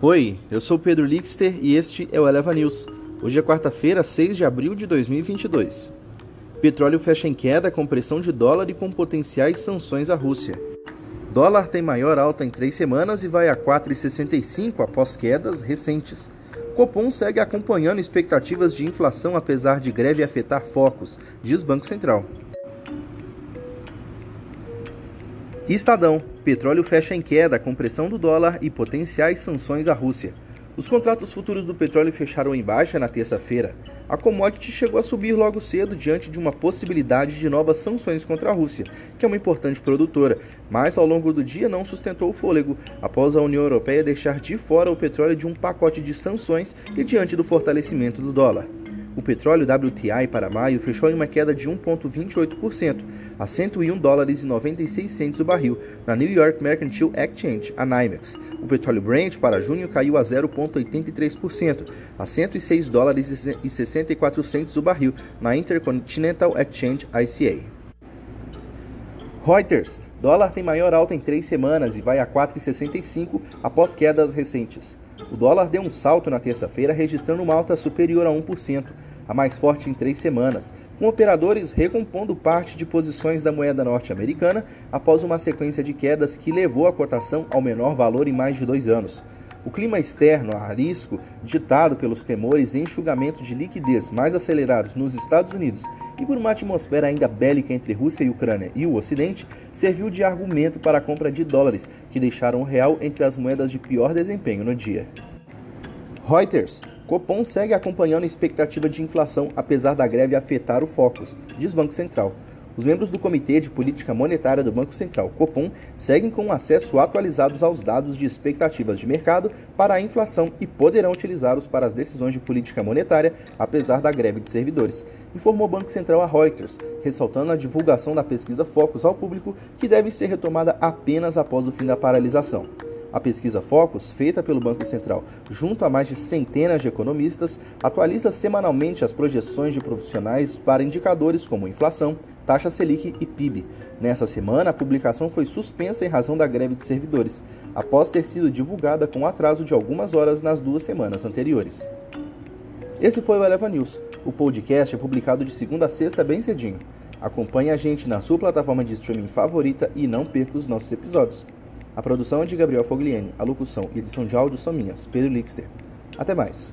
Oi, eu sou Pedro Lixter e este é o Eleva News. Hoje é quarta-feira, 6 de abril de 2022. Petróleo fecha em queda com pressão de dólar e com potenciais sanções à Rússia. Dólar tem maior alta em três semanas e vai a 4,65 após quedas recentes. Copom segue acompanhando expectativas de inflação apesar de greve afetar focos, diz Banco Central. Estadão. Petróleo fecha em queda com pressão do dólar e potenciais sanções à Rússia. Os contratos futuros do petróleo fecharam em baixa na terça-feira. A commodity chegou a subir logo cedo diante de uma possibilidade de novas sanções contra a Rússia, que é uma importante produtora, mas ao longo do dia não sustentou o fôlego, após a União Europeia deixar de fora o petróleo de um pacote de sanções e diante do fortalecimento do dólar. O petróleo WTI para maio fechou em uma queda de 1,28%, a 101 dólares e 96 centos o barril, na New York Mercantile Exchange, a NYMEX. O petróleo Brent para junho caiu a 0,83%, a 106 dólares e 64 centos o barril, na Intercontinental Exchange ICA. Reuters. Dólar tem maior alta em três semanas e vai a 4,65 após quedas recentes. O dólar deu um salto na terça-feira, registrando uma alta superior a 1%, a mais forte em três semanas, com operadores recompondo parte de posições da moeda norte-americana após uma sequência de quedas que levou a cotação ao menor valor em mais de dois anos. O clima externo a risco, ditado pelos temores e enxugamento de liquidez mais acelerados nos Estados Unidos e por uma atmosfera ainda bélica entre Rússia e Ucrânia e o Ocidente, serviu de argumento para a compra de dólares, que deixaram o real entre as moedas de pior desempenho no dia. Reuters. Copom segue acompanhando a expectativa de inflação apesar da greve afetar o Focus, diz Banco Central. Os membros do Comitê de Política Monetária do Banco Central, Copom, seguem com acesso atualizados aos dados de expectativas de mercado para a inflação e poderão utilizá-los para as decisões de política monetária, apesar da greve de servidores, informou o Banco Central a Reuters, ressaltando a divulgação da pesquisa Focus ao público, que deve ser retomada apenas após o fim da paralisação. A pesquisa Focus, feita pelo Banco Central junto a mais de centenas de economistas, atualiza semanalmente as projeções de profissionais para indicadores como inflação, taxa Selic e PIB. Nessa semana, a publicação foi suspensa em razão da greve de servidores, após ter sido divulgada com atraso de algumas horas nas duas semanas anteriores. Esse foi o Eleva News. O podcast é publicado de segunda a sexta bem cedinho. Acompanhe a gente na sua plataforma de streaming favorita e não perca os nossos episódios. A produção é de Gabriel Fogliani, a locução e edição de áudio são minhas, Pedro Lixter. Até mais!